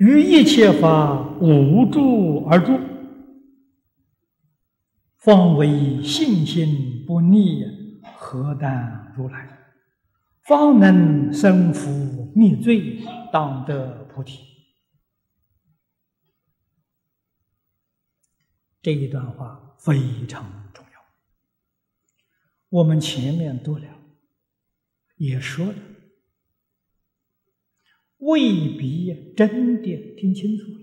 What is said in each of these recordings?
于一切法无住而住，方为信心不逆，何当如来？方能生福灭罪，当得菩提。这一段话非常重要。我们前面读了，也说了，未必真的听清楚了。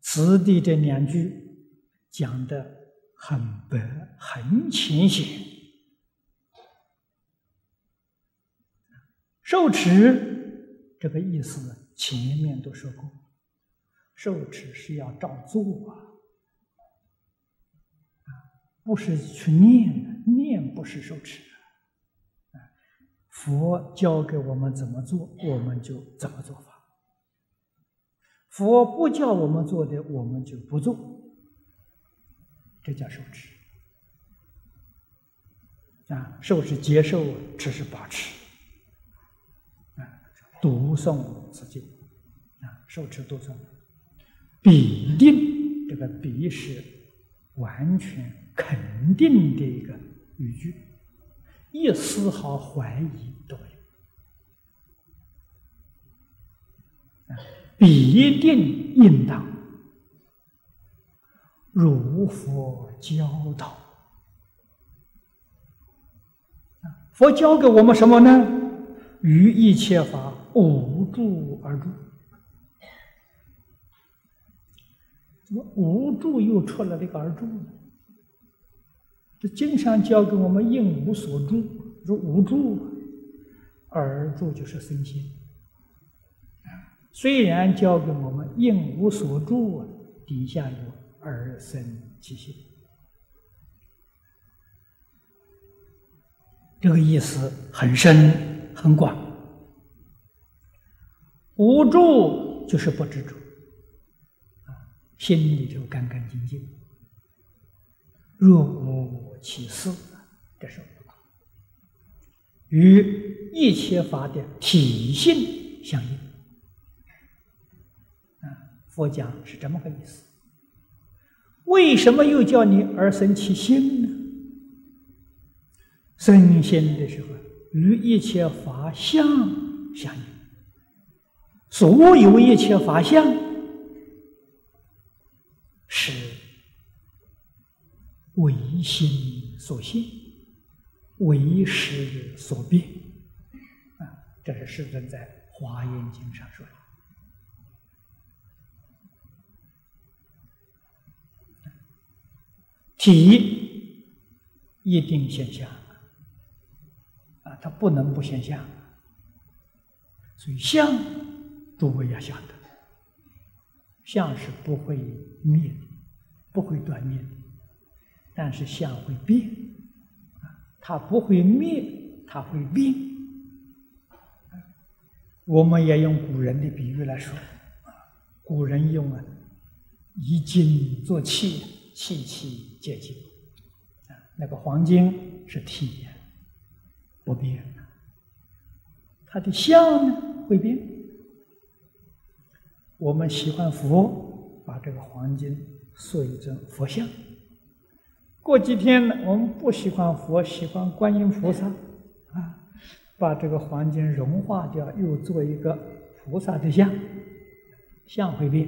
此地这两句讲的很白，很浅显。受持这个意思。前面都说过，受持是要照做啊，不是去念的，念不是受持。佛教给我们怎么做，我们就怎么做法；佛不叫我们做的，我们就不做，这叫受持。啊。受是接受，持是把持。啊读诵此经。啊，受持读诵，必定这个必是完全肯定的一个语句，一丝毫怀疑都没有，必定应当如佛教导佛教给我们什么呢？于一切法。无助而住，怎么无助又出了这个而住呢？这经常教给我们应无所住，说无助而住就是身心。虽然教给我们应无所住，底下有而生其心，这个意思很深很广。无助就是不执着，啊，心里头干干净净。若无其事，这是无助，与一切法的体性相应。啊，佛讲是这么个意思。为什么又叫你而生其心呢？生心的时候，与一切法相相应。所有一切法相是唯心所现，唯识所变。啊，这是世尊在《华严经》上说的。体一定现象，啊，它不能不现象，所以相。诸位要晓得，相是不会灭的，不会断灭的，但是相会变，啊，它不会灭，它会变。我们也用古人的比喻来说，古人用啊，以金做器，器器皆金，啊，那个黄金是体，不变的，它的相呢会变。我们喜欢佛，把这个黄金塑一尊佛像。过几天呢，我们不喜欢佛，喜欢观音菩萨，啊，把这个黄金融化掉，又做一个菩萨的像。像会变，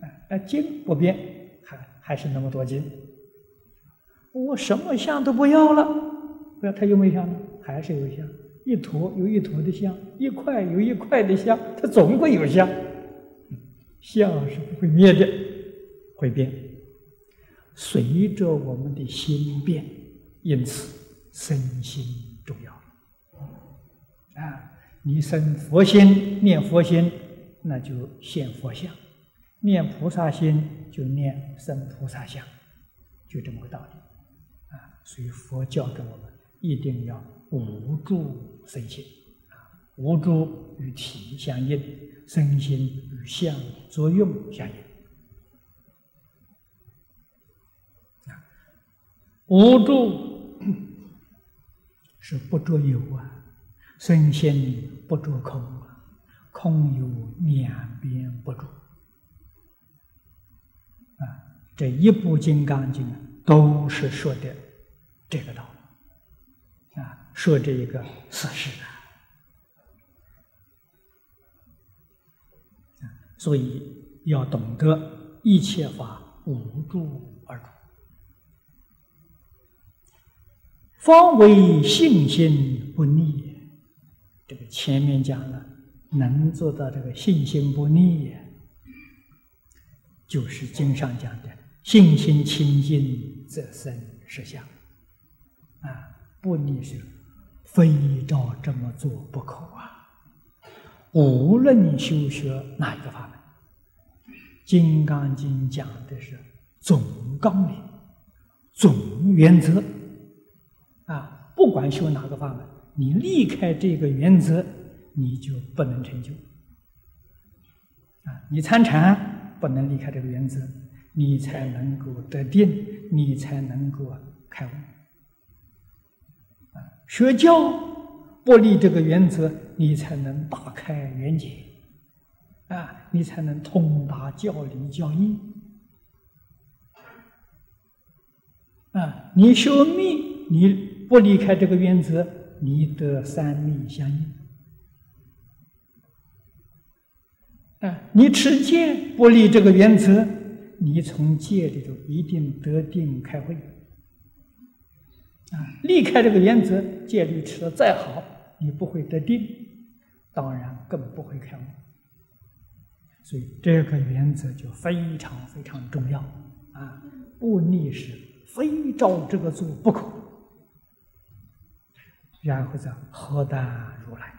啊，那金不变，还还是那么多金。我什么像都不要了，不要它有没有像呢？还是有像，一坨有一坨的像，一块有一块的像，它总会有像。像是不会灭的，会变，随着我们的心变，因此身心重要。啊，你生佛心，念佛心，那就现佛相；念菩萨心，就念生菩萨相，就这么个道理。啊，所以佛教给我们一定要无助身心，啊，无助与体相应。身心与相作用相应无助是不着有啊，身心不着空啊，空有两边不住。啊，这一部《金刚经》都是说的这个道理，啊，说这一个事实的。所以要懂得一切法无住而住，方为信心不逆。这个前面讲了，能做到这个信心不逆，就是经上讲的“信心清净则生实相”。啊，不逆是非照这么做不可啊。无论修学哪一个法门，《金刚经》讲的是总纲领、总原则。不管修哪个法门，你离开这个原则，你就不能成就啊。你参禅不能离开这个原则，你才能够得定，你才能够开悟啊。学教。不离这个原则，你才能大开圆解，啊，你才能通达教理教义，啊，你修密，你不离开这个原则，你得三密相应，啊，你持戒不离这个原则，你从戒里头一定得定开慧。啊，离开这个原则，戒律持的再好，你不会得定，当然更不会开悟。所以这个原则就非常非常重要啊！不逆是非照这个做不可。然后再何当如来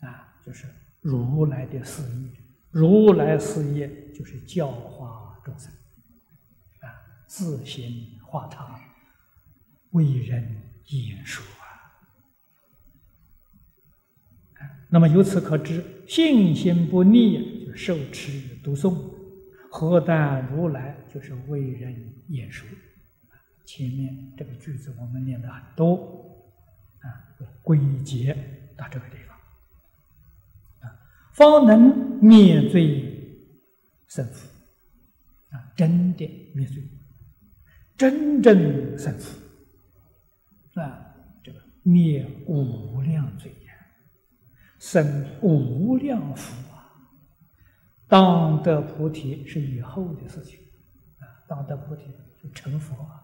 啊，就是如来的事业，如来事业就是教化众生啊，自行化他。为人演说啊，那么由此可知，信心不立就受持读诵，何但如来就是为人演说。前面这个句子我们念的很多，归结到这个地方啊，方能灭罪胜福啊，真的灭罪，真正胜福。啊，这个灭无量罪业，生无量福啊！当得菩提是以后的事情啊，当得菩提就成佛啊。